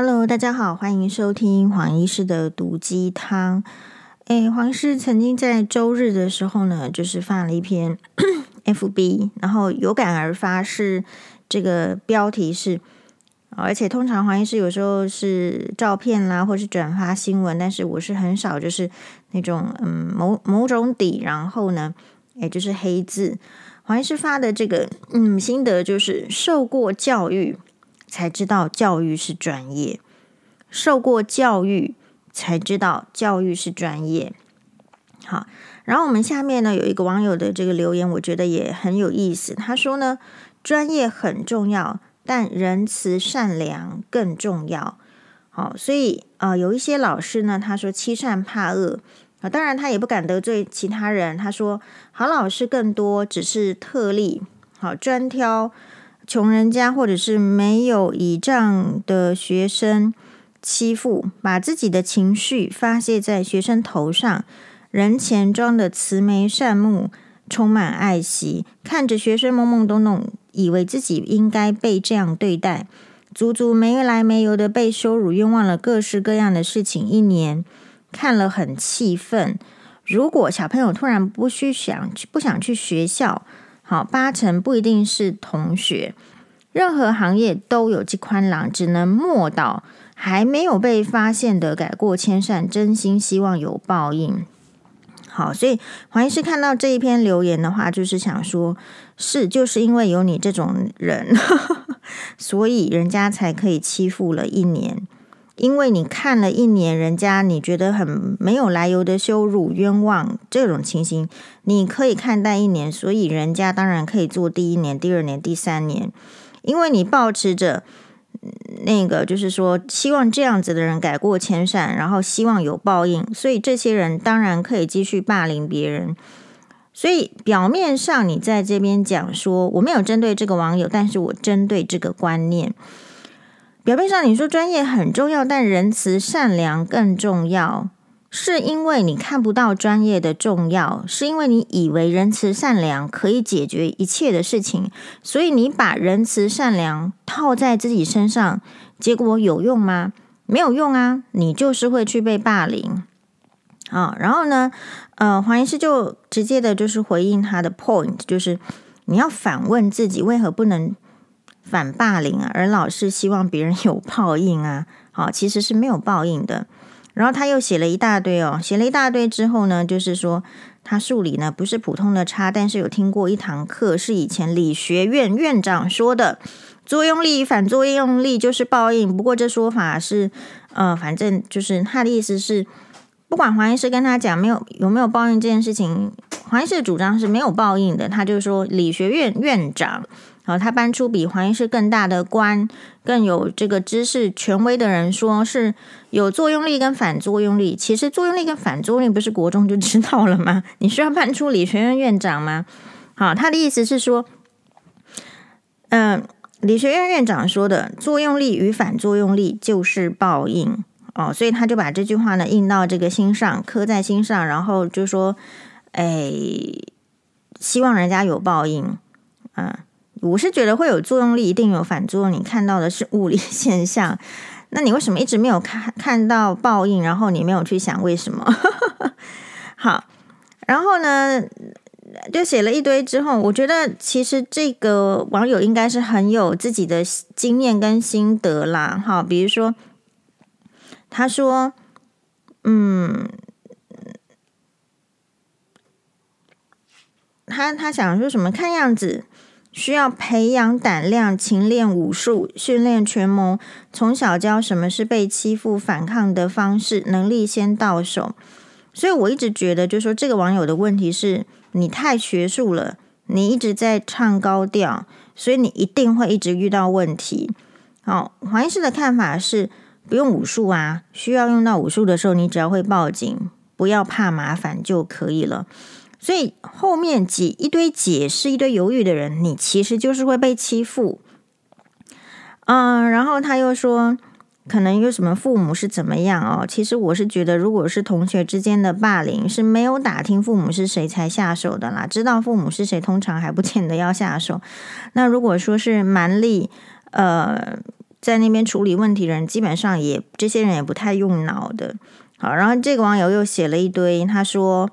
Hello，大家好，欢迎收听黄医师的毒鸡汤。诶，黄医师曾经在周日的时候呢，就是发了一篇 FB，然后有感而发是这个标题是，而且通常黄医师有时候是照片啦，或是转发新闻，但是我是很少就是那种嗯某某种底，然后呢，也就是黑字。黄医师发的这个嗯心得就是受过教育。才知道教育是专业，受过教育才知道教育是专业。好，然后我们下面呢有一个网友的这个留言，我觉得也很有意思。他说呢，专业很重要，但仁慈善良更重要。好，所以啊、呃，有一些老师呢，他说欺善怕恶啊，当然他也不敢得罪其他人。他说好老师更多，只是特例。好，专挑。穷人家或者是没有倚仗的学生欺负，把自己的情绪发泄在学生头上，人前装的慈眉善目，充满爱惜，看着学生懵懵懂懂，以为自己应该被这样对待，足足没来没由的被羞辱，冤枉了各式各样的事情，一年看了很气愤。如果小朋友突然不去想去，不想去学校。好，八成不一定是同学。任何行业都有这宽廊，只能默祷，还没有被发现的改过迁善，真心希望有报应。好，所以黄医师看到这一篇留言的话，就是想说，是就是因为有你这种人，所以人家才可以欺负了一年。因为你看了一年，人家你觉得很没有来由的羞辱、冤枉这种情形，你可以看待一年，所以人家当然可以做第一年、第二年、第三年。因为你抱持着那个，就是说希望这样子的人改过迁善，然后希望有报应，所以这些人当然可以继续霸凌别人。所以表面上你在这边讲说我没有针对这个网友，但是我针对这个观念。表面上你说专业很重要，但仁慈善良更重要，是因为你看不到专业的重要，是因为你以为仁慈善良可以解决一切的事情，所以你把仁慈善良套在自己身上，结果有用吗？没有用啊，你就是会去被霸凌。啊，然后呢，呃，黄医师就直接的就是回应他的 point，就是你要反问自己，为何不能？反霸凌啊，而老是希望别人有报应啊，好，其实是没有报应的。然后他又写了一大堆哦，写了一大堆之后呢，就是说他数理呢不是普通的差，但是有听过一堂课，是以前理学院院长说的，作用力反作用力就是报应。不过这说法是，呃，反正就是他的意思是，不管黄医师跟他讲没有有没有报应这件事情，黄医师的主张是没有报应的。他就说理学院院长。然后他搬出比黄医师更大的官，更有这个知识权威的人说，是有作用力跟反作用力。其实作用力跟反作用力不是国中就知道了吗？你需要搬出理学院院长吗？好，他的意思是说，嗯、理学院院长说的作用力与反作用力就是报应哦，所以他就把这句话呢印到这个心上，刻在心上，然后就说，哎，希望人家有报应，嗯、我是觉得会有作用力，一定有反作用。你看到的是物理 现象，那你为什么一直没有看看到报应？然后你没有去想为什么？好，然后呢，就写了一堆之后，我觉得其实这个网友应该是很有自己的经验跟心得啦。好，比如说他说，嗯，他他想说什么？看样子。需要培养胆量，勤练武术，训练权谋，从小教什么是被欺负、反抗的方式，能力先到手。所以我一直觉得，就是说这个网友的问题是你太学术了，你一直在唱高调，所以你一定会一直遇到问题。好，黄医师的看法是不用武术啊，需要用到武术的时候，你只要会报警，不要怕麻烦就可以了。所以后面几一堆解释、一堆犹豫的人，你其实就是会被欺负。嗯，然后他又说，可能有什么父母是怎么样哦？其实我是觉得，如果是同学之间的霸凌，是没有打听父母是谁才下手的啦。知道父母是谁，通常还不见得要下手。那如果说是蛮力，呃，在那边处理问题的人，基本上也这些人也不太用脑的。好，然后这个网友又写了一堆，他说：“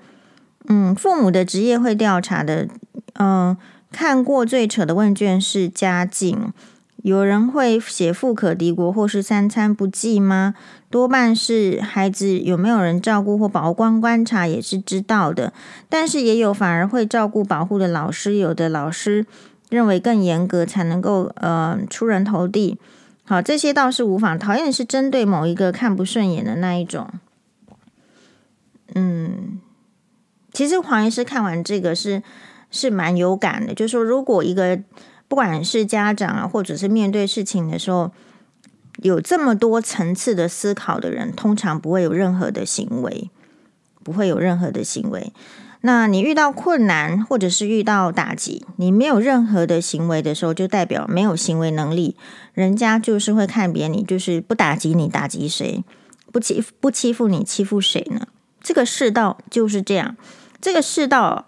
嗯，父母的职业会调查的，嗯，看过最扯的问卷是家境。”有人会写富可敌国或是三餐不继吗？多半是孩子有没有人照顾或保护，光观察也是知道的。但是也有反而会照顾保护的老师，有的老师认为更严格才能够呃出人头地。好，这些倒是无妨。讨厌是针对某一个看不顺眼的那一种。嗯，其实黄医师看完这个是是蛮有感的，就是说如果一个。不管是家长啊，或者是面对事情的时候，有这么多层次的思考的人，通常不会有任何的行为，不会有任何的行为。那你遇到困难，或者是遇到打击，你没有任何的行为的时候，就代表没有行为能力。人家就是会看扁你，就是不打击你，打击谁？不欺不欺负你，欺负谁呢？这个世道就是这样，这个世道。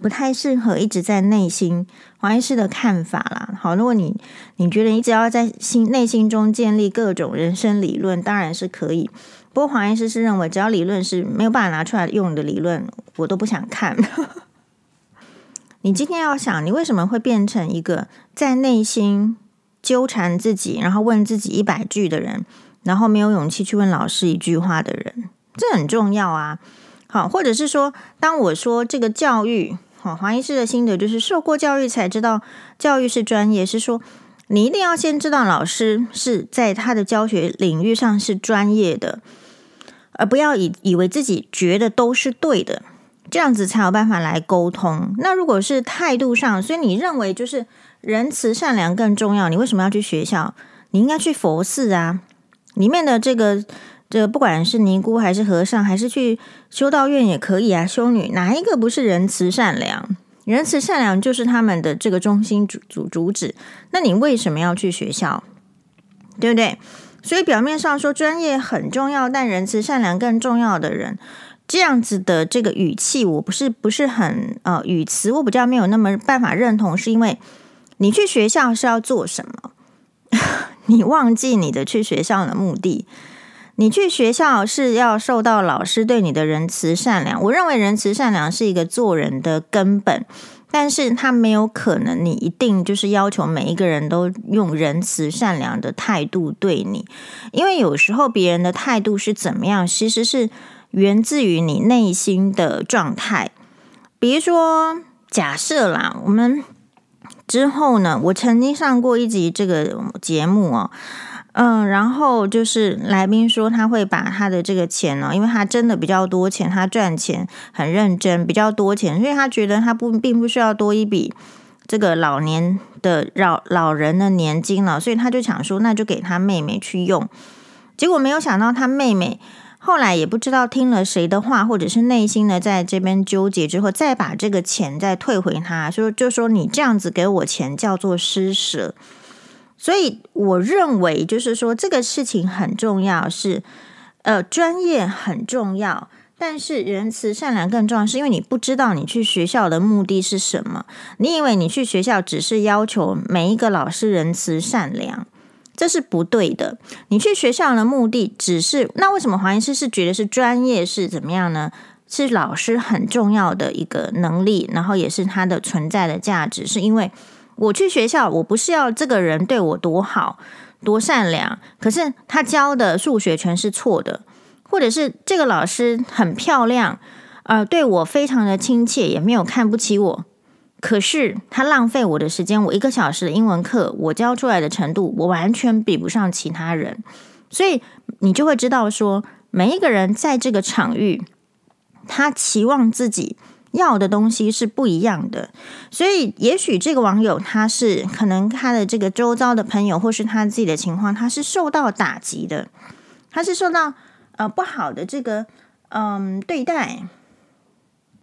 不太适合一直在内心，黄医师的看法啦。好，如果你你觉得你只要在心内心中建立各种人生理论，当然是可以。不过黄医师是认为，只要理论是没有办法拿出来用的理论，我都不想看。你今天要想，你为什么会变成一个在内心纠缠自己，然后问自己一百句的人，然后没有勇气去问老师一句话的人？这很重要啊。好，或者是说，当我说这个教育。好，黄医师的心得就是受过教育才知道教育是专业，是说你一定要先知道老师是在他的教学领域上是专业的，而不要以以为自己觉得都是对的，这样子才有办法来沟通。那如果是态度上，所以你认为就是仁慈善良更重要，你为什么要去学校？你应该去佛寺啊，里面的这个。这不管是尼姑还是和尚，还是去修道院也可以啊。修女哪一个不是仁慈善良？仁慈善良就是他们的这个中心主主主旨。那你为什么要去学校？对不对？所以表面上说专业很重要，但仁慈善良更重要的人，这样子的这个语气，我不是不是很呃语词，我比较没有那么办法认同，是因为你去学校是要做什么？你忘记你的去学校的目的。你去学校是要受到老师对你的仁慈善良。我认为仁慈善良是一个做人的根本，但是他没有可能，你一定就是要求每一个人都用仁慈善良的态度对你，因为有时候别人的态度是怎么样，其实是源自于你内心的状态。比如说，假设啦，我们之后呢，我曾经上过一集这个节目哦。嗯，然后就是来宾说他会把他的这个钱呢，因为他真的比较多钱，他赚钱很认真，比较多钱，所以他觉得他不并不需要多一笔这个老年的老老人的年金了，所以他就想说，那就给他妹妹去用。结果没有想到他妹妹后来也不知道听了谁的话，或者是内心的在这边纠结之后，再把这个钱再退回他，说就说你这样子给我钱叫做施舍。所以我认为，就是说这个事情很重要，是呃专业很重要，但是仁慈善良更重要，是因为你不知道你去学校的目的是什么。你以为你去学校只是要求每一个老师仁慈善良，这是不对的。你去学校的目的只是，那为什么黄医师是觉得是专业是怎么样呢？是老师很重要的一个能力，然后也是他的存在的价值，是因为。我去学校，我不是要这个人对我多好、多善良，可是他教的数学全是错的，或者是这个老师很漂亮，呃，对我非常的亲切，也没有看不起我，可是他浪费我的时间，我一个小时的英文课，我教出来的程度，我完全比不上其他人，所以你就会知道说，每一个人在这个场域，他期望自己。要的东西是不一样的，所以也许这个网友他是可能他的这个周遭的朋友或是他自己的情况，他是受到打击的，他是受到呃不好的这个嗯对待，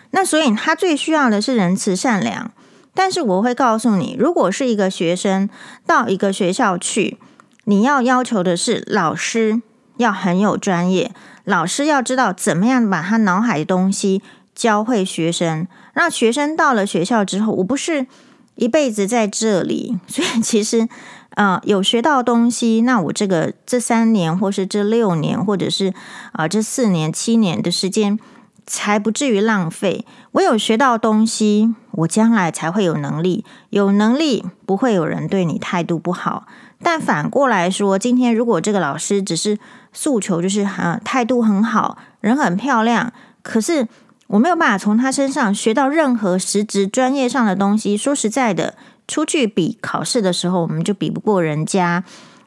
那所以他最需要的是仁慈善良。但是我会告诉你，如果是一个学生到一个学校去，你要要求的是老师要很有专业，老师要知道怎么样把他脑海的东西。教会学生，让学生到了学校之后，我不是一辈子在这里，所以其实，呃，有学到东西，那我这个这三年，或是这六年，或者是啊、呃、这四年、七年的时间，才不至于浪费。我有学到东西，我将来才会有能力。有能力，不会有人对你态度不好。但反过来说，今天如果这个老师只是诉求就是啊态度很好，人很漂亮，可是我没有办法从他身上学到任何实质专业上的东西。说实在的，出去比考试的时候，我们就比不过人家。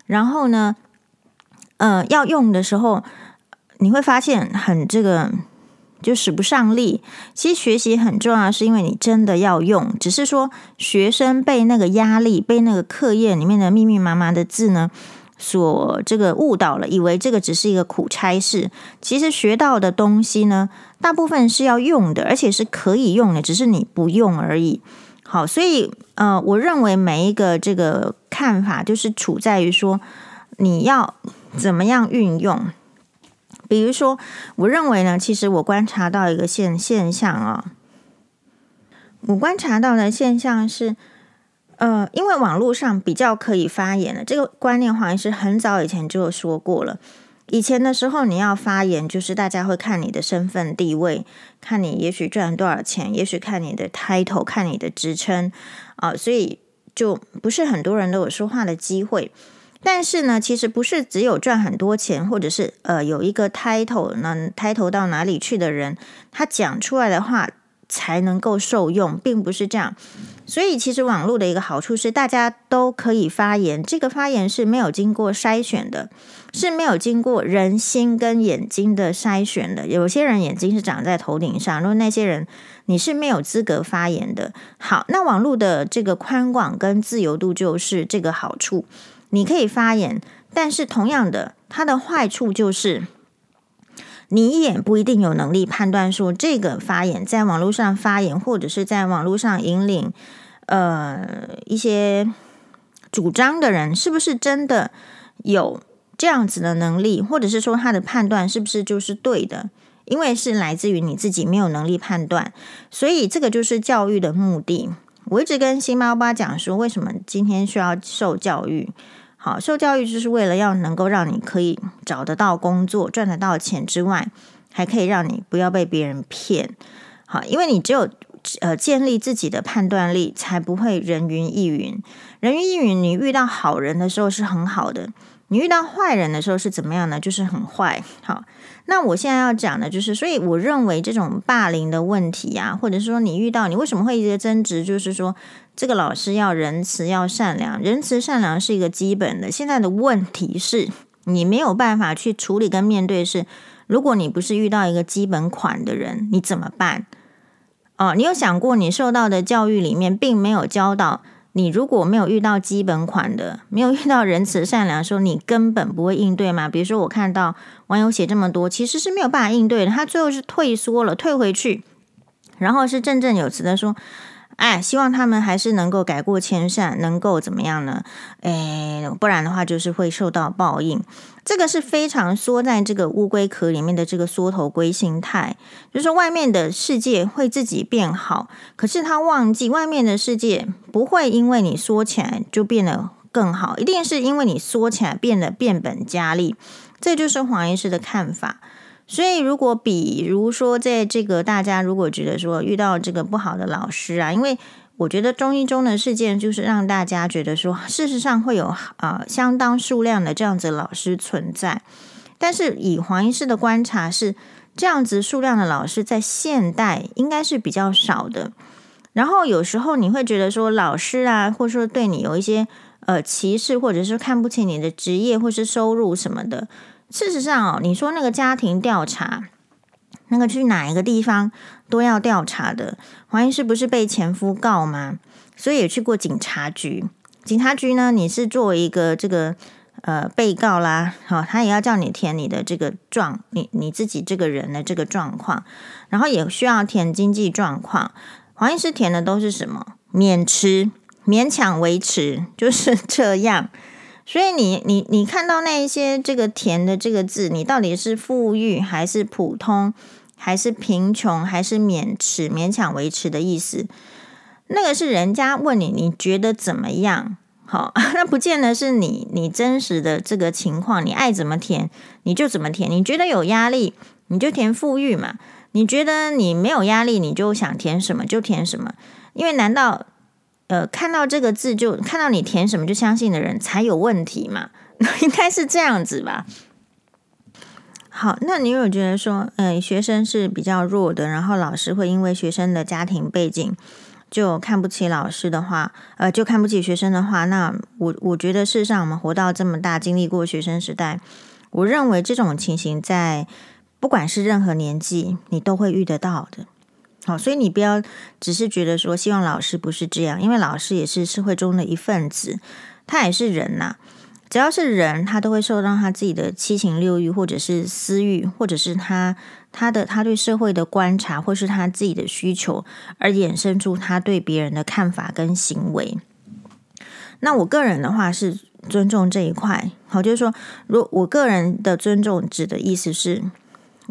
然后呢，呃，要用的时候，你会发现很这个。就使不上力。其实学习很重要，是因为你真的要用。只是说学生被那个压力、被那个课业里面的密密麻麻的字呢，所这个误导了，以为这个只是一个苦差事。其实学到的东西呢，大部分是要用的，而且是可以用的，只是你不用而已。好，所以呃，我认为每一个这个看法，就是处在于说你要怎么样运用。比如说，我认为呢，其实我观察到一个现现象啊、我观察到的现象是，呃，因为网络上比较可以发言的这个观念，好像是很早以前就有说过了。以前的时候，你要发言，就是大家会看你的身份地位，看你也许赚多少钱，也许看你的 title，看你的职称啊、所以就不是很多人都有说话的机会。但是呢，其实不是只有赚很多钱，或者是呃有一个 title 能 title 到哪里去的人，他讲出来的话才能够受用，并不是这样。所以其实网络的一个好处是，大家都可以发言，这个发言是没有经过筛选的，是没有经过人心跟眼睛的筛选的。有些人眼睛是长在头顶上，如果那些人你是没有资格发言的。好，那网络的这个宽广跟自由度就是这个好处。你可以发言，但是同样的，它的坏处就是，你也不一定有能力判断说这个发言在网络上发言，或者是在网络上引领呃一些主张的人，是不是真的有这样子的能力，或者是说他的判断是不是就是对的？因为是来自于你自己没有能力判断，所以这个就是教育的目的。我一直跟新妈妈讲说，为什么今天需要受教育？好，受教育就是为了要能够让你可以找得到工作、赚得到钱之外，还可以让你不要被别人骗。好，因为你只有呃建立自己的判断力，才不会人云亦云。人云亦云，你遇到好人的时候是很好的，你遇到坏人的时候是怎么样呢？就是很坏。好，那我现在要讲的就是，所以我认为这种霸凌的问题啊，或者说你遇到你为什么会一直争执，就是说。这个老师要仁慈，要善良，仁慈善良是一个基本的。现在的问题是你没有办法去处理跟面对是，如果你不是遇到一个基本款的人，你怎么办？哦，你有想过你受到的教育里面并没有教导你，如果没有遇到基本款的，没有遇到仁慈善良的时候，你根本不会应对吗？比如说我看到网友写这么多，其实是没有办法应对的，他最后是退缩了，退回去，然后是振振有词的说。哎，希望他们还是能够改过迁善，能够怎么样呢？哎，不然的话就是会受到报应。这个是非常缩在这个乌龟壳里面的这个缩头龟心态，就是外面的世界会自己变好，可是他忘记外面的世界不会因为你缩起来就变得更好，一定是因为你缩起来变得变本加厉。这就是黄医师的看法。所以，如果比如说，在这个大家如果觉得说遇到这个不好的老师啊，因为我觉得中医中的事件就是让大家觉得说，事实上会有啊、呃、相当数量的这样子老师存在，但是以黄医师的观察是，这样子数量的老师在现代应该是比较少的。然后有时候你会觉得说，老师啊，或者说对你有一些呃歧视，或者是看不起你的职业或是收入什么的。事实上哦，你说那个家庭调查，那个去哪一个地方都要调查的，黄医师不是被前夫告吗？所以也去过警察局。警察局呢，你是作为一个这个呃被告啦，好，他也要叫你填你的这个状，你你自己这个人的这个状况，然后也需要填经济状况。黄医师填的都是什么？勉持，勉强维持，就是这样。所以你你你看到那一些这个填的这个字，你到底是富裕还是普通，还是贫穷，还是勉持勉强维持的意思？那个是人家问你，你觉得怎么样？好，那不见得是你你真实的这个情况，你爱怎么填你就怎么填。你觉得有压力，你就填富裕嘛；你觉得你没有压力，你就想填什么就填什么。因为难道呃看到这个字就看到你填什么就相信的人才有问题嘛？应该是这样子吧。好，那你有觉得说，呃，学生是比较弱的，然后老师会因为学生的家庭背景，就看不起老师的话，呃，就看不起学生的话，那我我觉得事实上我们活到这么大，经历过学生时代，我认为这种情形在不管是任何年纪，你都会遇得到的。好，所以你不要只是觉得说希望老师不是这样，因为老师也是社会中的一份子，他也是人呐。只要是人，他都会受到他自己的七情六欲，或者是私欲，或者是他他的他对社会的观察，或是他自己的需求，而衍生出他对别人的看法跟行为。那我个人的话是尊重这一块，好，就是说，如我个人的尊重指的意思是，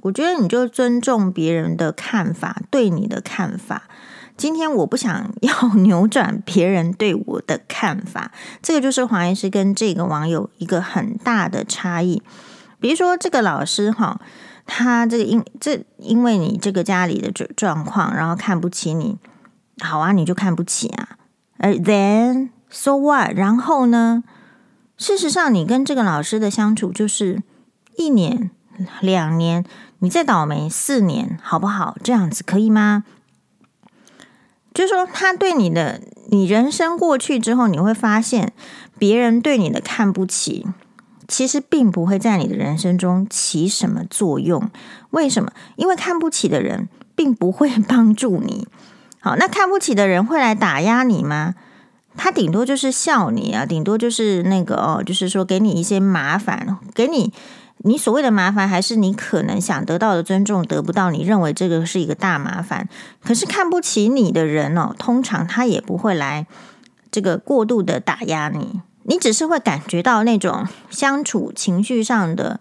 我觉得你就尊重别人的看法，对你的看法。今天我不想 要扭转别人对我的看法，这个就是黄医师跟这个网友一个很大的差异。比如说，这个老师哈，他这个因这因为你这个家里的状状况，然后看不起你，好啊，你就看不起啊。而 then so what？然后呢？事实上，你跟这个老师的相处就是一年、两年，你再倒霉四年，好不好？这样子可以吗？就是说，他对你的，你人生过去之后，你会发现别人对你的看不起，其实并不会在你的人生中起什么作用。为什么？因为看不起的人并不会帮助你。好，那看不起的人会来打压你吗？他顶多就是笑你啊，顶多就是那个哦，就是说给你一些麻烦，给你。你所谓的麻烦，还是你可能想得到的尊重得不到？你认为这个是一个大麻烦。可是看不起你的人哦，通常他也不会来这个过度的打压你，你只是会感觉到那种相处情绪上的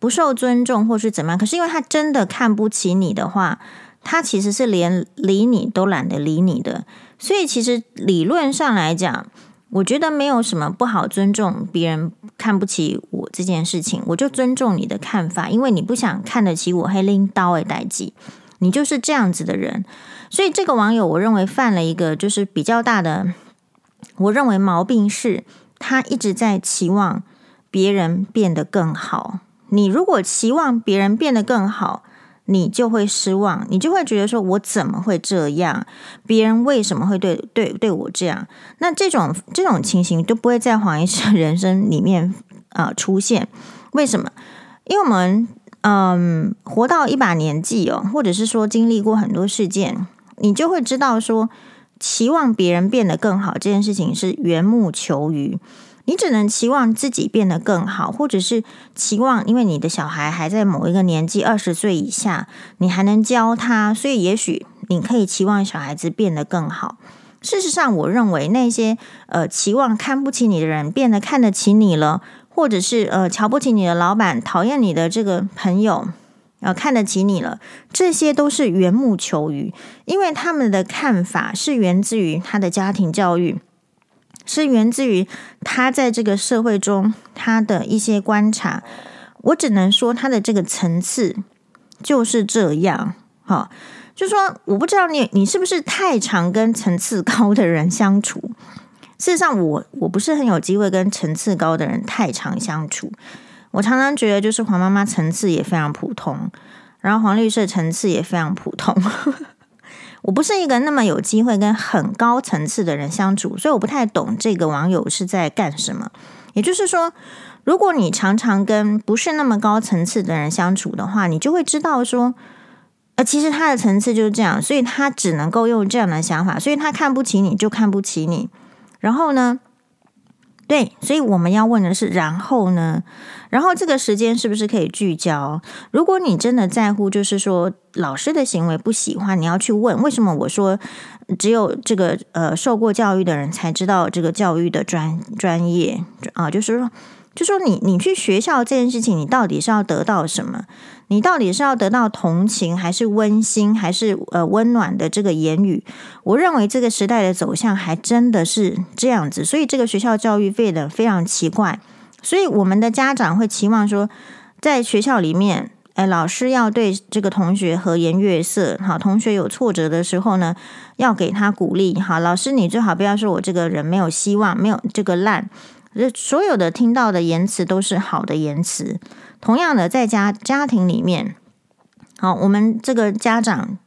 不受尊重，或是怎么样。可是因为他真的看不起你的话，他其实是连理你都懒得理你的。所以其实理论上来讲。我觉得没有什么不好尊重别人看不起我这件事情，我就尊重你的看法，因为你不想看得起我，黑拎刀的代志，你就是这样子的人。所以这个网友，我认为犯了一个就是比较大的，我认为毛病是，他一直在期望别人变得更好。你如果期望别人变得更好，你就会失望，你就会觉得说：“我怎么会这样？别人为什么会对对对我这样？”那这种这种情形都不会在黄医师人生里面啊、出现。为什么？因为我们嗯活到一把年纪哦，或者是说经历过很多事件，你就会知道说，期望别人变得更好这件事情是缘木求鱼。你只能期望自己变得更好，或者是期望，因为你的小孩还在某一个年纪，二十岁以下，你还能教他，所以也许你可以期望小孩子变得更好。事实上，我认为那些呃期望看不起你的人变得看得起你了，或者是呃瞧不起你的老板，讨厌你的这个朋友，呃看得起你了，这些都是缘木求鱼，因为他们的看法是源自于他的家庭教育。是源自于他在这个社会中他的一些观察，我只能说他的这个层次就是这样。哈，就说我不知道你你是不是太常跟层次高的人相处。事实上我，我不是很有机会跟层次高的人太常相处。我常常觉得，就是黄妈妈层次也非常普通，然后黄律师层次也非常普通。我不是一个那么有机会跟很高层次的人相处，所以我不太懂这个网友是在干什么。也就是说，如果你常常跟不是那么高层次的人相处的话，你就会知道说，呃，其实他的层次就是这样，所以他只能够用这样的想法，所以他看不起你就看不起你。然后呢？对，所以我们要问的是，然后呢？然后这个时间是不是可以聚焦？如果你真的在乎，就是说老师的行为不喜欢，你要去问为什么？我说只有这个呃受过教育的人才知道这个教育的专专业啊，就是说，就说你你去学校这件事情，你到底是要得到什么？你到底是要得到同情，还是温馨，还是呃温暖的这个言语？我认为这个时代的走向还真的是这样子，所以这个学校教育变得非常奇怪。所以我们的家长会期望说，在学校里面，哎，老师要对这个同学和颜悦色，好，同学有挫折的时候呢，要给他鼓励。好，老师你最好不要说我这个人没有希望，没有这个烂。所有的听到的言辞都是好的言辞。同样的，在家家庭里面，好，我们这个家长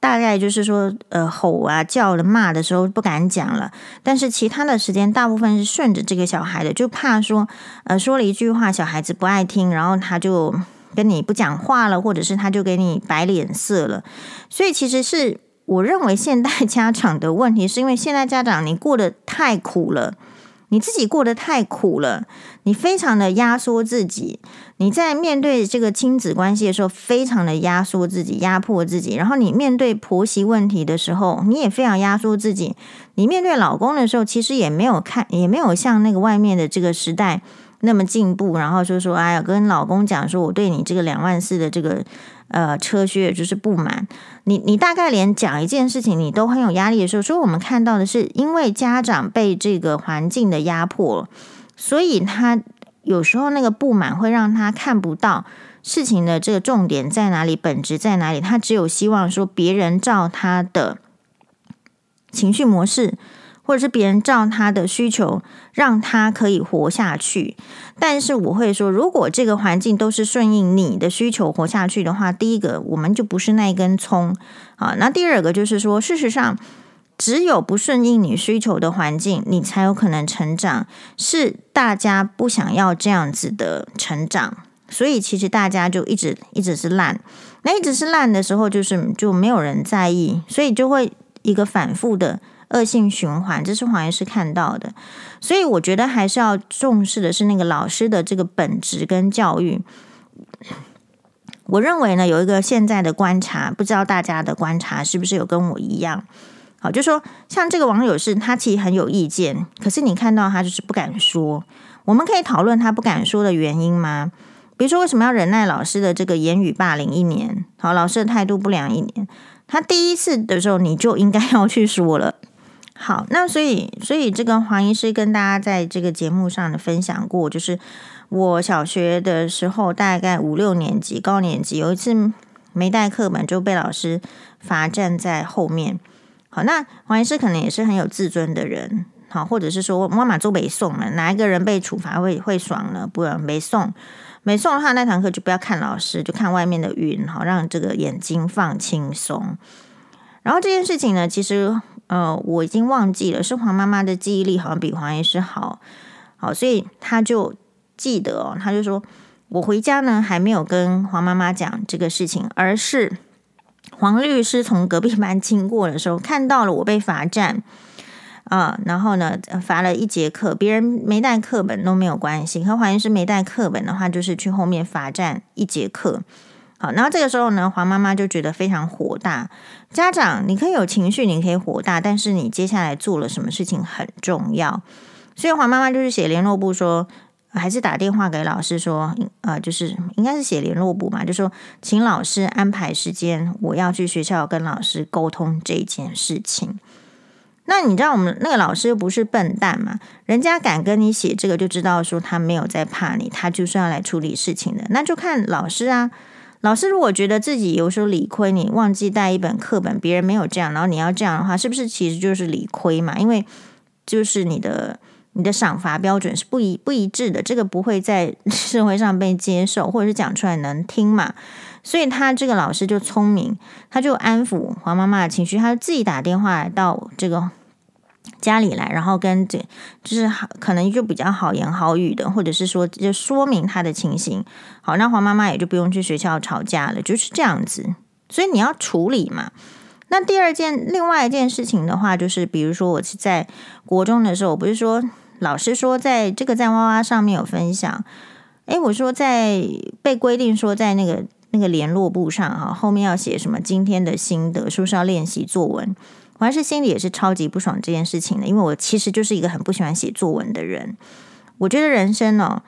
大概就是说，呃，吼啊、叫了、骂的时候不敢讲了，但是其他的时间大部分是顺着这个小孩的，就怕说，呃，说了一句话，小孩子不爱听，然后他就跟你不讲话了，或者是他就给你摆脸色了。所以，其实是我认为现代家长的问题，是因为现代家长你过得太苦了。你自己过得太苦了，你非常的压缩自己，你在面对这个亲子关系的时候，非常的压缩自己，压迫自己。然后你面对婆媳问题的时候，你也非常压缩自己。你面对老公的时候，其实也没有看，也没有像那个外面的这个时代那么进步。然后就说，哎呀，跟老公讲说，我对你这个两万四的这个。呃，车靴就是不满你，你大概连讲一件事情你都很有压力的时候，所以我们看到的是，因为家长被这个环境的压迫，所以他有时候那个不满会让他看不到事情的这个重点在哪里，本质在哪里，他只有希望说别人照他的情绪模式。或者是别人照他的需求，让他可以活下去。但是我会说，如果这个环境都是顺应你的需求活下去的话，第一个我们就不是那一根葱啊。那第二个就是说，事实上，只有不顺应你需求的环境，你才有可能成长。是大家不想要这样子的成长，所以其实大家就一直一直是烂。那一直是烂的时候，就是就没有人在意，所以就会一个反复的。恶性循环，这是黄医师看到的，所以我觉得还是要重视的是那个老师的这个本职跟教育。我认为呢，有一个现在的观察，不知道大家的观察是不是有跟我一样？好，就说像这个网友是，他其实很有意见，可是你看到他就是不敢说。我们可以讨论他不敢说的原因吗？比如说，为什么要忍耐老师的这个言语霸凌一年？好，老师的态度不良一年，他第一次的时候你就应该要去说了。好，那所以，所以这个黄医师跟大家在这个节目上的分享过，就是我小学的时候，大概五六年级、高年级，有一次没带课本就被老师罚站在后面。好，那黄医师可能也是很有自尊的人，好，或者是说妈妈做背诵了，哪一个人被处罚会会爽呢？不然没送，没送的话，那堂课就不要看老师，就看外面的云，好，让这个眼睛放轻松。然后这件事情呢，其实。呃，我已经忘记了，是黄妈妈的记忆力好像比黄医师好，好，所以他就记得哦，他就说，我回家呢还没有跟黄妈妈讲这个事情，而是黄律师从隔壁班经过的时候看到了我被罚站啊、然后呢罚了一节课，别人没带课本都没有关系，和黄医师没带课本的话，就是去后面罚站一节课。好，然后这个时候呢，黄妈妈就觉得非常火大。家长，你可以有情绪，你可以火大，但是你接下来做了什么事情很重要。所以黄妈妈就是写联络簿说，还是打电话给老师说，呃，就是应该是写联络簿嘛，就说请老师安排时间，我要去学校跟老师沟通这件事情。那你知道我们那个老师又不是笨蛋嘛，人家敢跟你写这个，就知道说他没有在怕你，他就是要来处理事情的。那就看老师啊。老师如果觉得自己有时候理亏，你忘记带一本课本，别人没有这样，然后你要这样的话，是不是其实就是理亏嘛？因为就是你的你的赏罚标准是不一不一致的，这个不会在 社会上被接受，或者是讲出来能听嘛？所以他这个老师就聪明，他就安抚黄妈妈的情绪，他就自己打电话到这个。家里来，然后跟这就是，可能就比较好言好语的，或者是说就说明他的情形。好，那黄妈妈也就不用去学校吵架了，就是这样子。所以你要处理嘛。那第二件，另外一件事情的话，就是比如说我是在国中的时候，我不是说老师说在这个在娃娃上面有分享，诶，我说在被规定说在那个那个联络簿上哈，后面要写什么今天的心得，是不是要练习作文？我还是心里也是超级不爽这件事情的，因为我其实就是一个很不喜欢写作文的人。我觉得人生哦，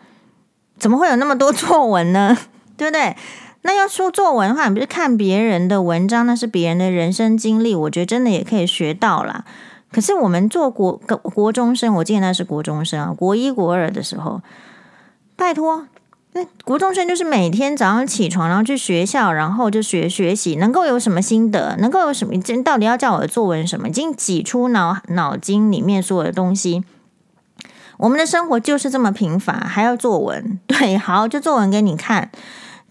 怎么会有那么多作文呢？对不对？那要说作文的话，你不是看别人的文章，那是别人的人生经历，我觉得真的也可以学到啦。可是我们做国国中生，我记得那是国中生啊，国一国二的时候，拜托，那国中生就是每天早上起床，然后去学校，然后就学学习，能够有什么心得？能够有什么？真到底要叫我的作文什么？已经挤出脑脑筋里面所有的东西。我们的生活就是这么平凡，还要作文？对，好，就作文给你看。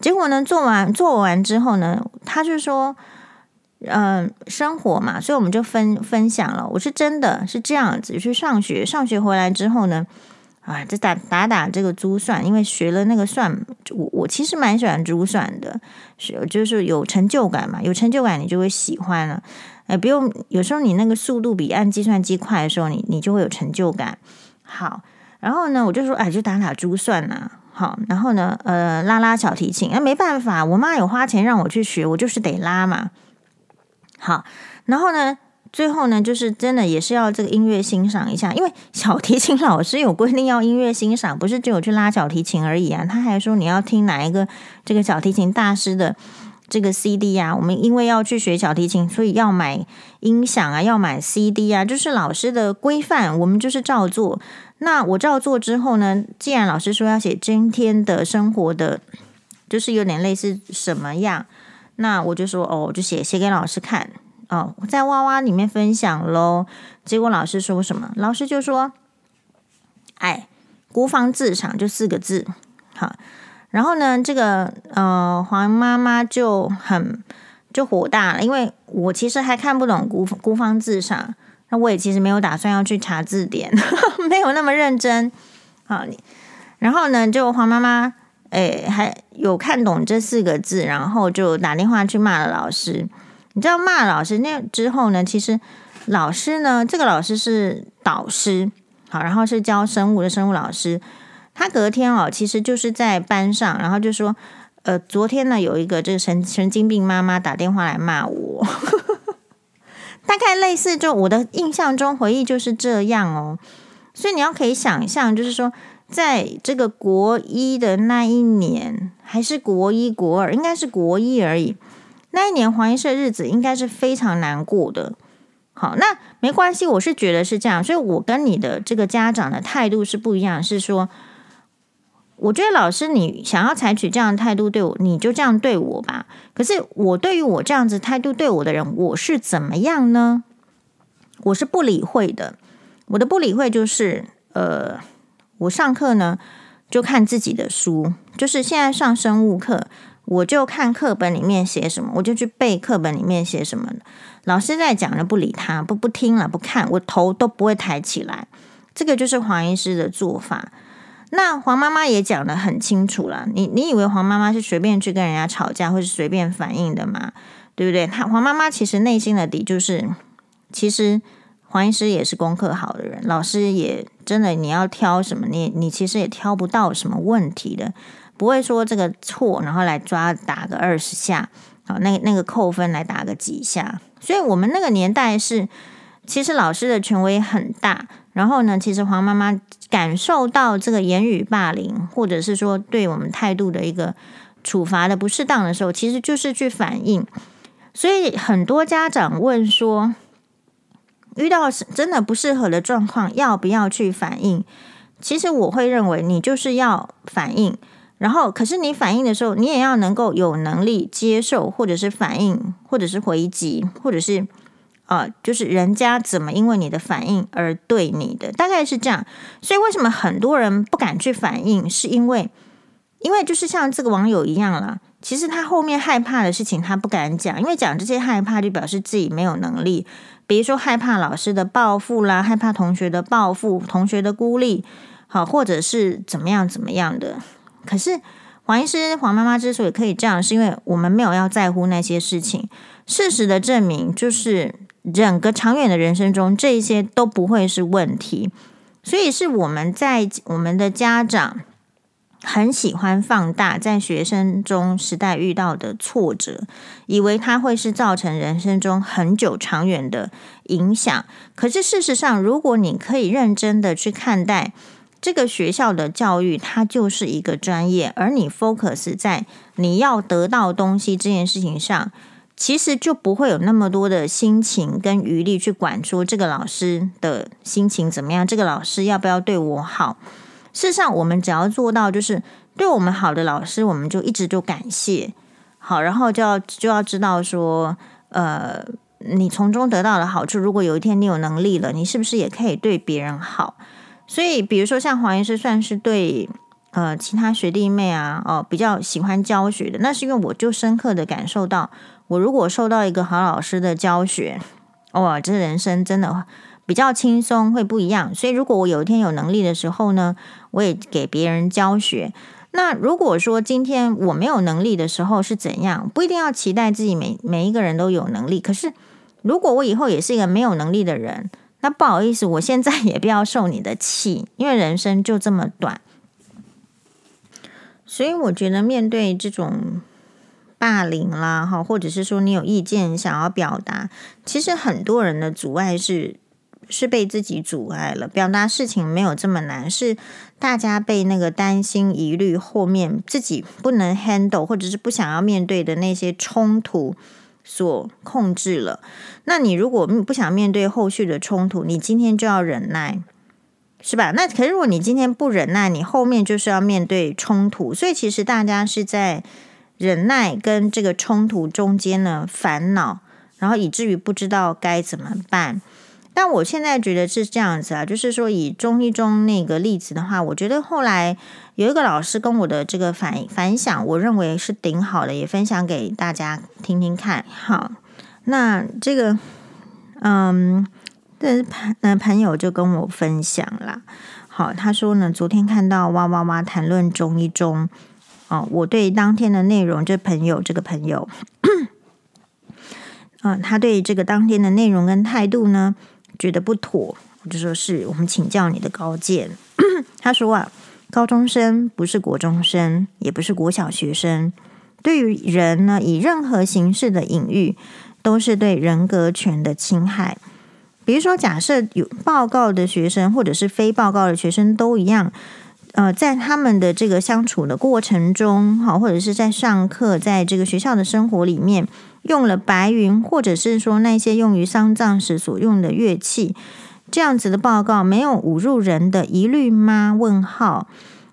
结果呢，做完做完之后呢，他就说，嗯、生活嘛，所以我们就分分享了。我是真的是这样子去上学，上学回来之后呢，啊，就打打打这个珠算，因为学了那个算，我我其实蛮喜欢珠算的，是就是有成就感嘛，有成就感你就会喜欢了。哎，不用，有时候你那个速度比按计算机快的时候，你你就会有成就感。好，然后呢，我就说，哎，就打打珠算呐、好，然后呢，呃，拉拉小提琴，哎，没办法，我妈有花钱让我去学，我就是得拉嘛。好，然后呢，最后呢，就是真的也是要这个音乐欣赏一下，因为小提琴老师有规定要音乐欣赏，不是只有去拉小提琴而已啊，他还说你要听哪一个这个小提琴大师的这个 CD 啊，我们因为要去学小提琴，所以要买音响啊，要买 CD 啊，就是老师的规范，我们就是照做。那我照做之后呢，既然老师说要写今天的生活的，就是有点类似什么样，那我就说哦，就写写给老师看哦，在哇哇里面分享喽。结果老师说什么？老师就说：“哎，孤芳自赏就四个字。”好，然后呢，这个呃黄妈妈就很就火大了，因为我其实还看不懂孤孤芳自赏。那我也其实没有打算要去查字典，没有那么认真。好，然后呢，就黄妈妈诶还有看懂这四个字，然后就打电话去骂了老师。你知道骂老师那之后呢，其实老师呢，这个老师是导师，好，然后是教生物的生物老师。他隔天哦，其实就是在班上，然后就说，呃，昨天呢有一个这个神神经病妈妈打电话来骂我。大概类似，就我的印象中回忆就是这样哦，所以你要可以想象，就是说，在这个国一的那一年，还是国一国二，应该是国一而已。那一年黄医师的日子应该是非常难过的。好，那没关系，我是觉得是这样，所以我跟你的这个家长的态度是不一样，是说。我觉得老师，你想要采取这样的态度对我，你就这样对我吧。可是我对于我这样子态度对我的人，我是怎么样呢？我是不理会的。我的不理会就是，呃，我上课呢就看自己的书，就是现在上生物课，我就看课本里面写什么，我就去背课本里面写什么。老师在讲了，不理他，不不听了，不看，我头都不会抬起来。这个就是黄医师的做法。那黄妈妈也讲得很清楚了，你你以为黄妈妈是随便去跟人家吵架，或是随便反应的吗？对不对？她黄妈妈其实内心的底就是，其实黄医师也是功课好的人，老师也真的，你要挑什么，你你其实也挑不到什么问题的，不会说这个错，然后来抓打个二十下，好，那那个扣分来打个几下，所以我们那个年代是，其实老师的权威很大。然后呢，其实黄妈妈感受到这个言语霸凌，或者是说对我们态度的一个处罚的不适当的时候，其实就是去反应。所以很多家长问说，遇到真的不适合的状况，要不要去反应？其实我会认为，你就是要反应。然后，可是你反应的时候，你也要能够有能力接受，或者是反应，或者是回击，或者是。啊，就是人家怎么因为你的反应而对你的，大概是这样。所以为什么很多人不敢去反应，是因为，因为就是像这个网友一样了。其实他后面害怕的事情他不敢讲，因为讲这些害怕就表示自己没有能力。比如说害怕老师的报复啦，害怕同学的报复，同学的孤立，好，或者是怎么样怎么样的。可是黄医师、黄妈妈之所以可以这样，是因为我们没有要在乎那些事情。事实的证明就是。整个长远的人生中，这些都不会是问题，所以是我们在我们的家长很喜欢放大在学生中时代遇到的挫折，以为它会是造成人生中很久长远的影响。可是事实上，如果你可以认真的去看待这个学校的教育它就是一个专业，而你 focus 在你要得到东西这件事情上，其实就不会有那么多的心情跟余力去管说这个老师的心情怎么样，这个老师要不要对我好。事实上，我们只要做到就是对我们好的老师，我们就一直就感谢好，然后就要就要知道说，呃，你从中得到的好处，如果有一天你有能力了，你是不是也可以对别人好？所以，比如说像黄医师，算是对呃其他学弟妹啊，哦比较喜欢教学的，那是因为我就深刻的感受到，我如果受到一个好老师的教学，哇，这人生真的比较轻松，会不一样。所以，如果我有一天有能力的时候呢，我也给别人教学。那如果说今天我没有能力的时候是怎样？不一定要期待自己每每一个人都有能力。可是，如果我以后也是一个没有能力的人，那不好意思，我现在也不要受你的气，因为人生就这么短。所以我觉得面对这种霸凌啦，哈，或者是说你有意见想要表达，其实很多人的阻碍是是被自己阻碍了。表达事情没有这么难，是大家被那个担心疑虑后面自己不能 handle，或者是不想要面对的那些冲突。所控制了，那你如果不想面对后续的冲突，你今天就要忍耐，是吧？那可是如果你今天不忍耐，你后面就是要面对冲突。所以其实大家是在忍耐跟这个冲突中间呢烦恼，然后以至于不知道该怎么办。但我现在觉得是这样子啊，就是说以中一中那个例子的话，我觉得后来有一个老师跟我的这个反反响，我认为是顶好的，也分享给大家听听看。好，那这个嗯，这朋那朋友就跟我分享啦。好，他说呢，昨天看到哇哇哇谈论中一中哦，我对当天的内容，这朋友这个朋友，嗯，他对这个当天的内容跟态度呢，觉得不妥，我就说是我们请教你的高见。他说啊，高中生不是国中生，也不是国小学生。对于人呢，以任何形式的隐喻，都是对人格权的侵害。比如说，假设有报告的学生，或者是非报告的学生，都一样。呃，在他们的这个相处的过程中，哈，或者是在上课，在这个学校的生活里面。用了白云，或者是说那些用于丧葬时所用的乐器，这样子的报告没有侮辱人的疑虑吗？问号。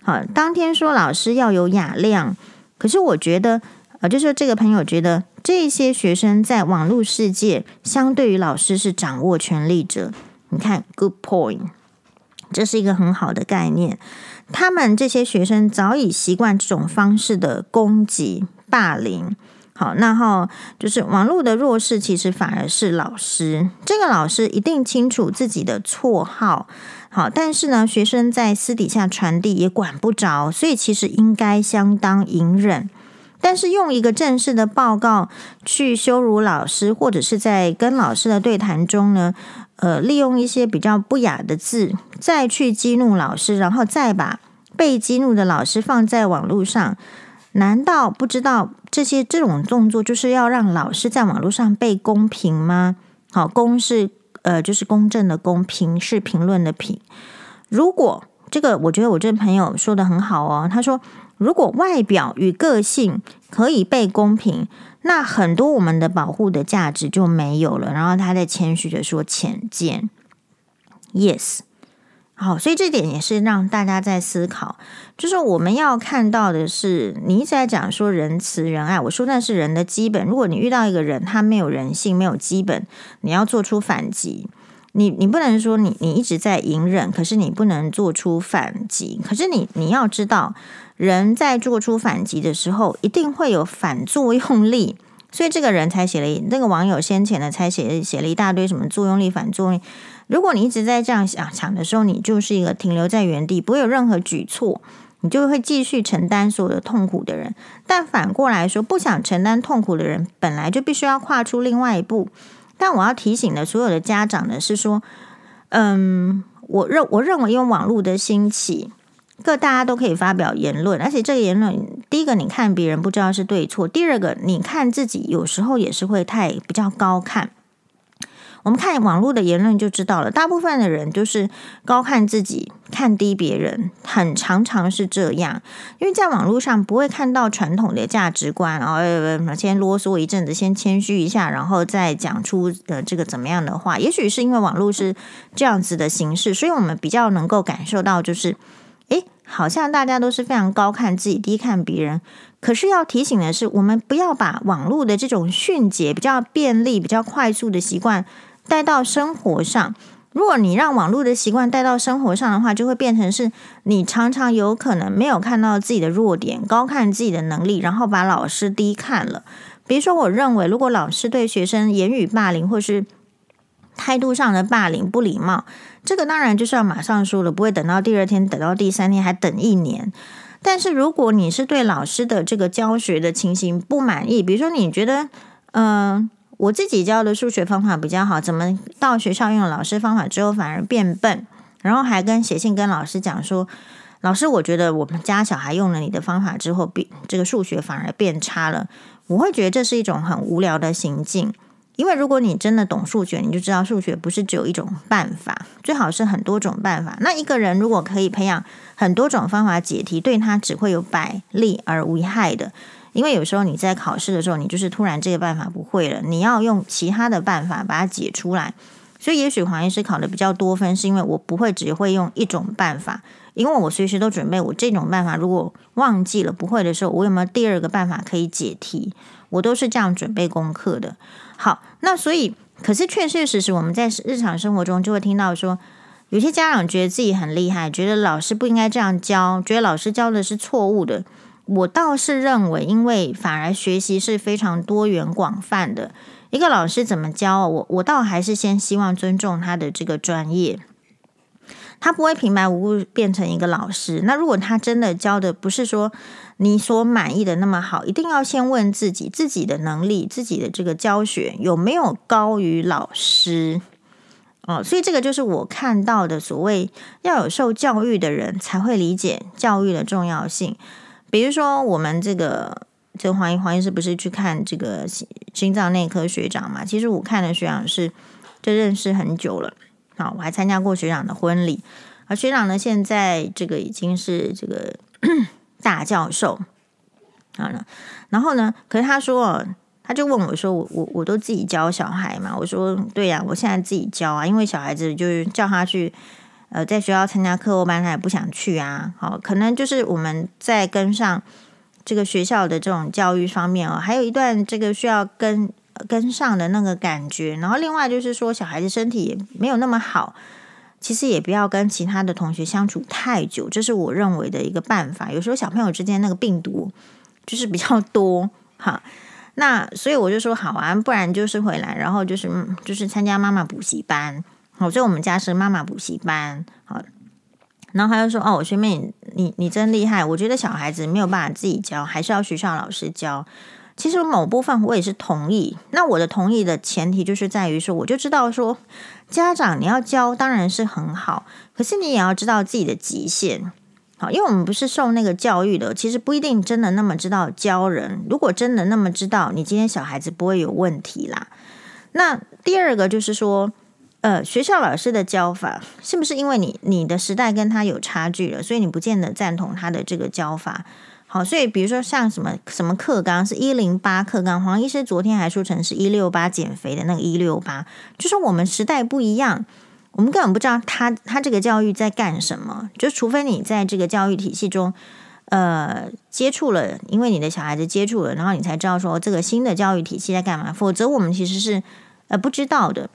好，当天说老师要有雅量，可是我觉得，呃，就是这个朋友觉得这些学生在网络世界，相对于老师是掌握权力者。你看，good point，这是一个很好的概念。他们这些学生早已习惯这种方式的攻击、霸凌。好，那后就是网络的弱势，其实反而是老师。这个老师一定清楚自己的绰号，好，但是呢，学生在私底下传递也管不着，所以其实应该相当隐忍。但是用一个正式的报告去羞辱老师，或者是在跟老师的对谈中呢，呃，利用一些比较不雅的字，再去激怒老师，然后再把被激怒的老师放在网络上。难道不知道这些这种动作就是要让老师在网络上被公平吗？好，公是呃，就是公正的公，平是评论的评。如果这个，我觉得我这朋友说的很好哦。他说，如果外表与个性可以被公平，那很多我们的保护的价值就没有了。然后他在谦虚的说浅见，yes。好，所以这点也是让大家在思考，就是我们要看到的是，你一直在讲说仁慈仁爱，我说那是人的基本。如果你遇到一个人，他没有人性，没有基本，你要做出反击。你你不能说你你一直在隐忍，可是你不能做出反击。可是你你要知道，人在做出反击的时候，一定会有反作用力。所以这个人才写了那个网友先前呢，才写写了一大堆什么作用力、反作用力。如果你一直在这样想想的时候，你就是一个停留在原地，不会有任何举措，你就会继续承担所有的痛苦的人。但反过来说，不想承担痛苦的人，本来就必须要跨出另外一步。但我要提醒的所有的家长呢，是说，嗯，我认我认为，因为网络的兴起，各大家都可以发表言论，而且这个言论，第一个你看别人不知道是对错，第二个你看自己有时候也是会太比较高看。我们看网络的言论就知道了，大部分的人都是高看自己，看低别人，很常常是这样。因为在网络上不会看到传统的价值观，然后先啰嗦一阵子，先谦虚一下，然后再讲出呃这个怎么样的话。也许是因为网络是这样子的形式，所以我们比较能够感受到，就是诶，好像大家都是非常高看自己，低看别人。可是要提醒的是，我们不要把网络的这种迅捷、比较便利、比较快速的习惯带到生活上。如果你让网络的习惯带到生活上的话，就会变成是你常常有可能没有看到自己的弱点，高看自己的能力，然后把老师低看了。比如说，我认为如果老师对学生言语霸凌，或是态度上的霸凌、不礼貌，这个当然就是要马上说了，不会等到第二天，等到第三天，还等一年。但是如果你是对老师的这个教学的情形不满意，比如说你觉得，嗯、我自己教的数学方法比较好，怎么到学校用老师方法之后反而变笨？然后还跟写信跟老师讲说，老师，我觉得我们家小孩用了你的方法之后，变这个数学反而变差了。我会觉得这是一种很无聊的行径。因为如果你真的懂数学，你就知道数学不是只有一种办法，最好是很多种办法。那一个人如果可以培养很多种方法解题，对他只会有百利而无一害的。因为有时候你在考试的时候，你就是突然这个办法不会了，你要用其他的办法把它解出来。所以也许黄医师考的比较多分，是因为我不会只会用一种办法，因为我随时都准备我这种办法，如果忘记了不会的时候，我有没有第二个办法可以解题？我都是这样准备功课的。好，那所以，可是确确实实，我们在日常生活中就会听到说，有些家长觉得自己很厉害，觉得老师不应该这样教，觉得老师教的是错误的。我倒是认为，因为反而学习是非常多元广泛的，一个老师怎么教，我我倒还是先希望尊重他的这个专业。他不会平白无故变成一个老师。那如果他真的教的不是说你所满意的那么好，一定要先问自己，自己的能力、自己的这个教学有没有高于老师？哦，所以这个就是我看到的所谓要有受教育的人才会理解教育的重要性。比如说，我们这个这黄医黄医师不是去看这个心心脏内科学长嘛？其实我看的学长是就认识很久了。好，我还参加过学长的婚礼，而学长呢，现在这个已经是这个 大教授，好了，然后呢，可是他说，他就问我说，我我我都自己教小孩嘛？我说，对呀，我现在自己教啊，因为小孩子就是叫他去，呃，在学校参加课后班，他也不想去啊。好，可能就是我们在跟上这个学校的这种教育方面哦，还有一段这个需要跟。跟上的那个感觉，然后另外就是说，小孩子身体也没有那么好，其实也不要跟其他的同学相处太久，这是我认为的一个办法。有时候小朋友之间那个病毒就是比较多哈，那所以我就说好啊，不然就是回来，然后就是就是参加妈妈补习班，好，所以我们家是妈妈补习班，好，然后他就说哦，学妹你你真厉害，我觉得小孩子没有办法自己教，还是要学校老师教。其实某部分我也是同意，那我的同意的前提就是在于说，我就知道说，家长你要教当然是很好，可是你也要知道自己的极限，好，因为我们不是受那个教育的，其实不一定真的那么知道教人。如果真的那么知道，你今天小孩子不会有问题啦。那第二个就是说，呃，学校老师的教法是不是因为你你的时代跟他有差距了，所以你不见得赞同他的这个教法？好，所以比如说像什么什么课纲是一零八课纲，黄医师昨天还说成是一六八减肥的那个一六八，就是我们时代不一样，我们根本不知道他他这个教育在干什么，就除非你在这个教育体系中，呃，接触了，因为你的小孩子接触了，然后你才知道说这个新的教育体系在干嘛，否则我们其实是呃不知道的。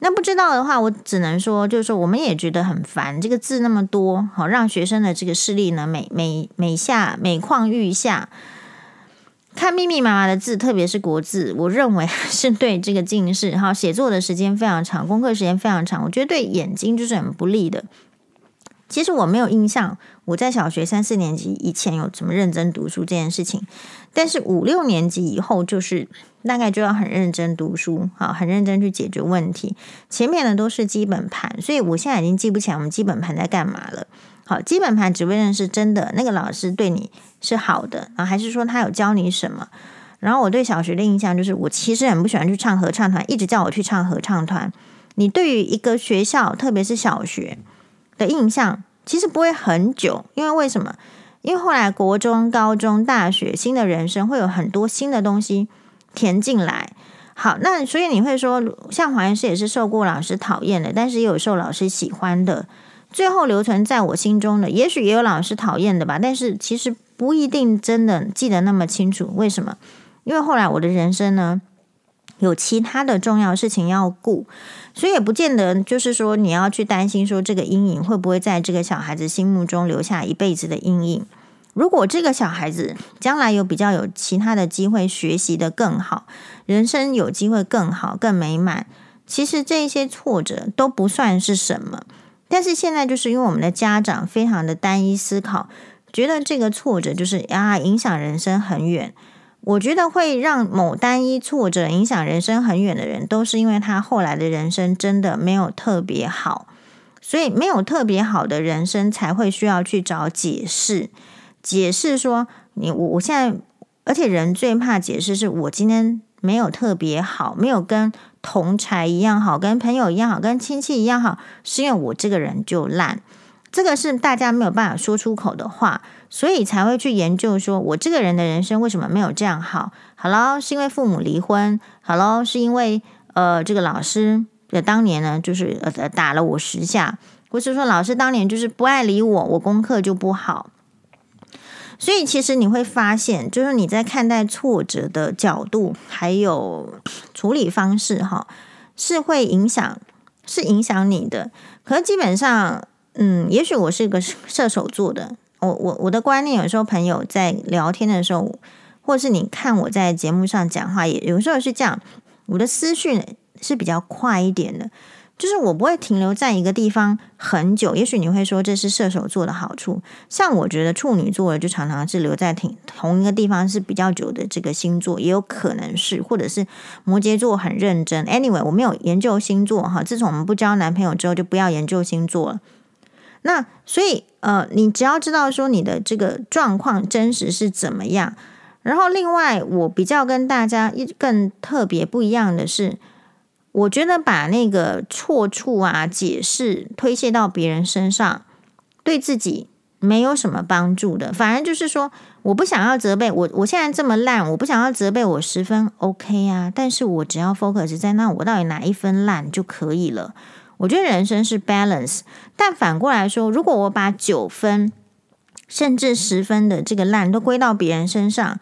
那不知道的话，我只能说，就是说，我们也觉得很烦，这个字那么多，好让学生的这个视力呢，每每每下每况愈下，看密密麻麻的字，特别是国字，我认为是对这个近视，哈，写作的时间非常长，功课时间非常长，我觉得对眼睛就是很不利的。其实我没有印象，我在小学三四年级以前有怎么认真读书这件事情，但是五六年级以后，就是大概就要很认真读书，好，很认真去解决问题。前面的都是基本盘，所以我现在已经记不起来我们基本盘在干嘛了。好，基本盘只会认识真的那个老师对你是好的，然后还是说他有教你什么？然后我对小学的印象就是，我其实很不喜欢去唱合唱团，一直叫我去唱合唱团。你对于一个学校，特别是小学的印象，其实不会很久，因为为什么？因为后来国中、高中、大学，新的人生会有很多新的东西填进来。好，那所以你会说，像黄医师也是受过老师讨厌的，但是也有受老师喜欢的。最后留存在我心中的，也许也有老师讨厌的吧，但是其实不一定真的记得那么清楚。为什么？因为后来我的人生呢，有其他的重要事情要顾，所以也不见得就是说你要去担心说这个阴影会不会在这个小孩子心目中留下一辈子的阴影。如果这个小孩子将来有比较有其他的机会学习得更好，人生有机会更好、更美满，其实这些挫折都不算是什么。但是现在就是因为我们的家长非常的单一思考，觉得这个挫折就是啊影响人生很远。我觉得会让某单一挫折影响人生很远的人，都是因为他后来的人生真的没有特别好，所以没有特别好的人生才会需要去找解释。解释说你我我现在，而且人最怕解释是我今天没有特别好，没有跟同才一样好，跟朋友一样好，跟亲戚一样好，是因为我这个人就烂。这个是大家没有办法说出口的话，所以才会去研究说我这个人的人生为什么没有这样好。好了，是因为父母离婚，好了，是因为呃这个老师的当年呢就是呃打了我十下，或是说老师当年就是不爱理我，我功课就不好。所以，其实你会发现，就是你在看待挫折的角度，还有处理方式，哈，是会影响，是影响你的。可是基本上，嗯，也许我是一个射手座的，我我我的观念，有时候朋友在聊天的时候，或是你看我在节目上讲话，也有时候是这样，我的思绪是比较快一点的。就是我不会停留在一个地方很久，也许你会说这是射手座的好处。像我觉得处女座就常常是留在挺同一个地方是比较久的这个星座，也有可能是，或者是摩羯座很认真。Anyway，我没有研究星座哈，自从我们不交男朋友之后，就不要研究星座了。那所以呃，你只要知道说你的这个状况真实是怎么样，然后另外我比较跟大家一更特别不一样的是。我觉得把那个错处啊、解释推卸到别人身上，对自己没有什么帮助的。反而就是说，我不想要责备我，我现在这么烂，我不想要责备我十分 OK 啊。但是我只要 focus 在那，我到底哪一分烂就可以了。我觉得人生是 balance，但反过来说，如果我把九分甚至十分的这个烂都归到别人身上，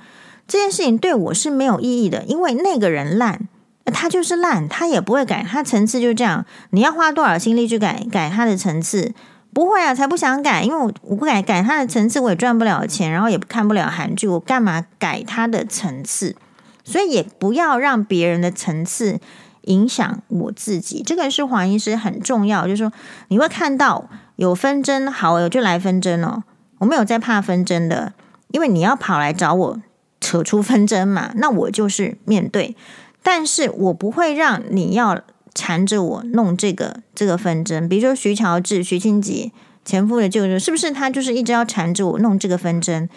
这件事情对我是没有意义的，因为那个人烂。他就是烂，他也不会改，他层次就这样。你要花多少心力去改改他的层次？不会啊，才不想改，因为我我不改改他的层次，我也赚不了钱，然后也看不了韩剧，我干嘛改他的层次？所以也不要让别人的层次影响我自己。这个是黄医师很重要，就是说你会看到有纷争，好，我就来纷争哦，我没有在怕纷争的，因为你要跑来找我扯出纷争嘛，那我就是面对。但是我不会让你要缠着我弄这个这个纷争，比如说徐乔治、徐清吉前夫的舅舅，是不是他就是一直要缠着我弄这个纷争？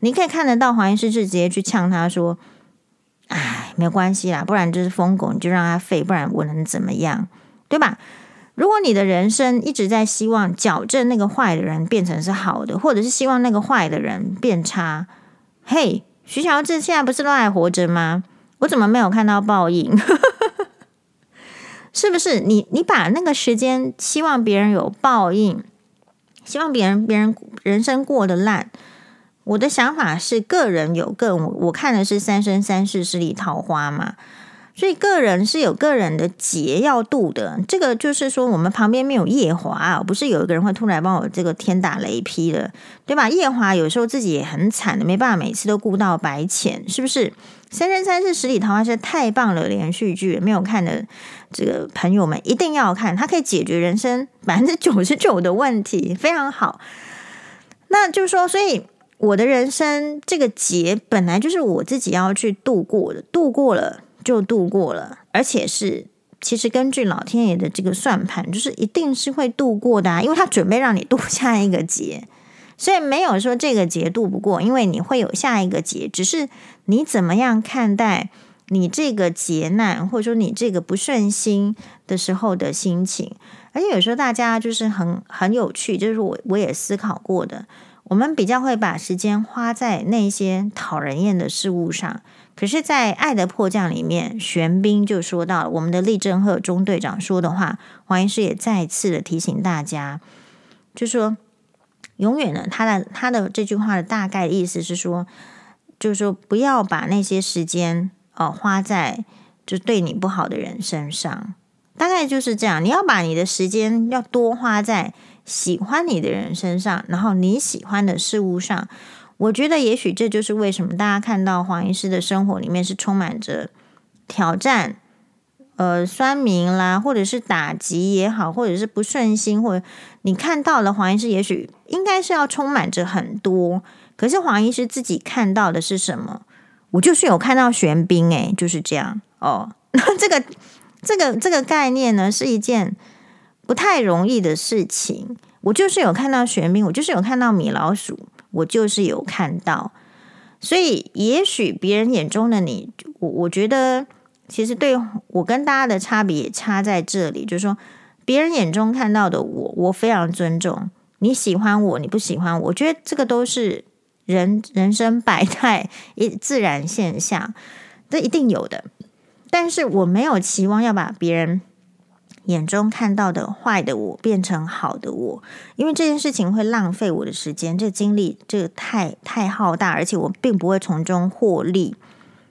你可以看得到黄医师是直接去呛他说：“哎，没有关系啦，不然就是疯狗，你就让他废，不然我能怎么样？对吧？如果你的人生一直在希望矫正那个坏的人变成是好的，或者是希望那个坏的人变差，嘿，徐乔治现在不是都还活着吗？”我怎么没有看到报应？是不是你你把那个时间希望别人有报应，希望别人别人人生过得烂？我的想法是个人有个人，我看的是三生三世十里桃花嘛。所以个人是有个人的劫要渡的，这个就是说我们旁边没有夜华，不是有一个人会突然帮我这个天打雷劈的，对吧？夜华有时候自己也很惨的，没办法每次都顾到白浅，是不是？三生三世十里桃花是太棒了，连续剧没有看的这个朋友们一定要看，它可以解决人生百分之九十九的问题，非常好。那就是说，所以我的人生这个劫本来就是我自己要去度过的，度过了。就度过了，而且是其实根据老天爷的这个算盘，就是一定是会度过的啊，因为他准备让你度 下一个劫，所以没有说这个节度不过，因为你会有下一个劫，只是你怎么样看待你这个劫难，或者说你这个不顺心的时候的心情。而且有时候大家就是很很有趣，就是我我也思考过的，我们比较会把时间花在那些讨人厌的事物上。可是，在《爱的迫降》里面，玄彬就说到了我们的立正赫中队长说的话，黄医师也再次的提醒大家，就说永远呢，他的他的这句话的大概意思是说，就是说不要把那些时间呃花在就对你不好的人身上，大概就是这样。你要把你的时间要多花在喜欢你的人身上，然后你喜欢的事物上。我觉得，也许这就是为什么大家看到黄医师的生活里面是充满着挑战，呃，酸民啦，或者是打击也好，或者是不顺心，或者你看到了黄医师，也许应该是要充满着很多。可是黄医师自己看到的是什么？我就是有看到玄彬，诶，就是这样哦。那这个这个这个概念呢，是一件不太容易的事情。我就是有看到玄彬，我就是有看到米老鼠。我就是有看到，所以也许别人眼中的你，我我觉得其实对我跟大家的差别也差在这里，就是说别人眼中看到的我，我非常尊重。你喜欢我，你不喜欢我，我觉得这个都是人人生百态一自然现象，这一定有的。但是我没有期望要把别人。眼中看到的坏的我变成好的我，因为这件事情会浪费我的时间，这精力这个太太浩大，而且我并不会从中获利。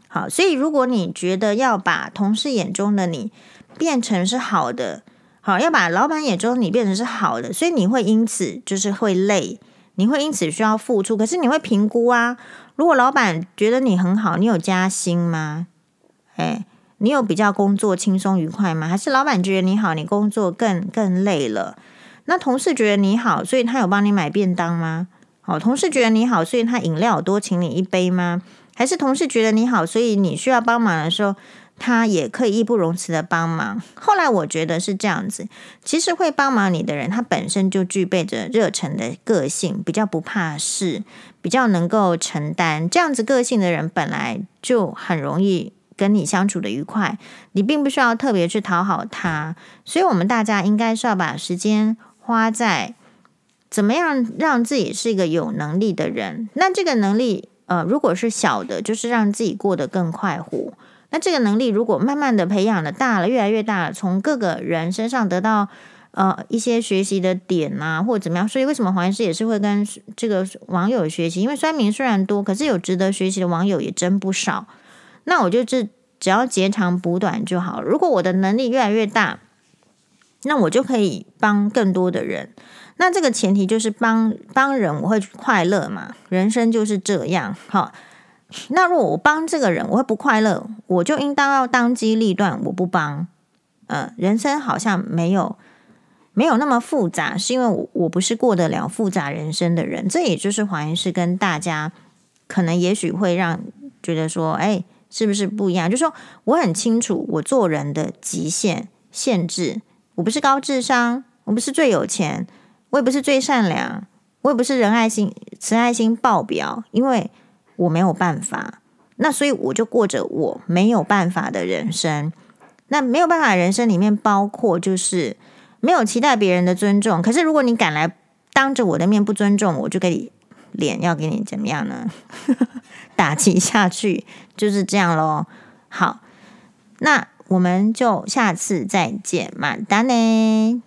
好，所以如果你觉得要把同事眼中的你变成是好的，好，要把老板眼中你变成是好的，所以你会因此就是会累，你会因此需要付出，可是你会评估啊，如果老板觉得你很好，你有加薪吗？哎。你有比较工作轻松愉快吗？还是老板觉得你好，你工作更更累了？那同事觉得你好，所以他有帮你买便当吗？好，同事觉得你好，所以他饮料多请你一杯吗？还是同事觉得你好，所以你需要帮忙的时候，他也可以义不容辞的帮忙？后来我觉得是这样子，其实会帮忙你的人，他本身就具备着热忱的个性，比较不怕事，比较能够承担。这样子个性的人本来就很容易。跟你相处的愉快，你并不需要特别去讨好他，所以我们大家应该是要把时间花在怎么样让自己是一个有能力的人。那这个能力，呃，如果是小的，就是让自己过得更快活。那这个能力如果慢慢的培养的，大了，越来越大，从各个人身上得到呃一些学习的点啊，或者怎么样。所以为什么黄医师也是会跟这个网友学习？因为酸民虽然多，可是有值得学习的网友也真不少。那我就只只要截长补短就好。如果我的能力越来越大，那我就可以帮更多的人。那这个前提就是帮帮人，我会快乐嘛？人生就是这样。好，那如果我帮这个人，我会不快乐，我就应当要当机立断，我不帮。呃，人生好像没有没有那么复杂，是因为我我不是过得了复杂人生的人。这也就是黄医师跟大家可能也许会让觉得说，哎。是不是不一样？就说我很清楚我做人的极限限制。我不是高智商，我不是最有钱，我也不是最善良，我也不是仁爱心、慈爱心爆表，因为我没有办法。那所以我就过着我没有办法的人生。那没有办法的人生里面包括就是没有期待别人的尊重。可是如果你敢来当着我的面不尊重，我就给你脸要给你怎么样呢？打击下去就是这样咯。好，那我们就下次再见，马丹呢。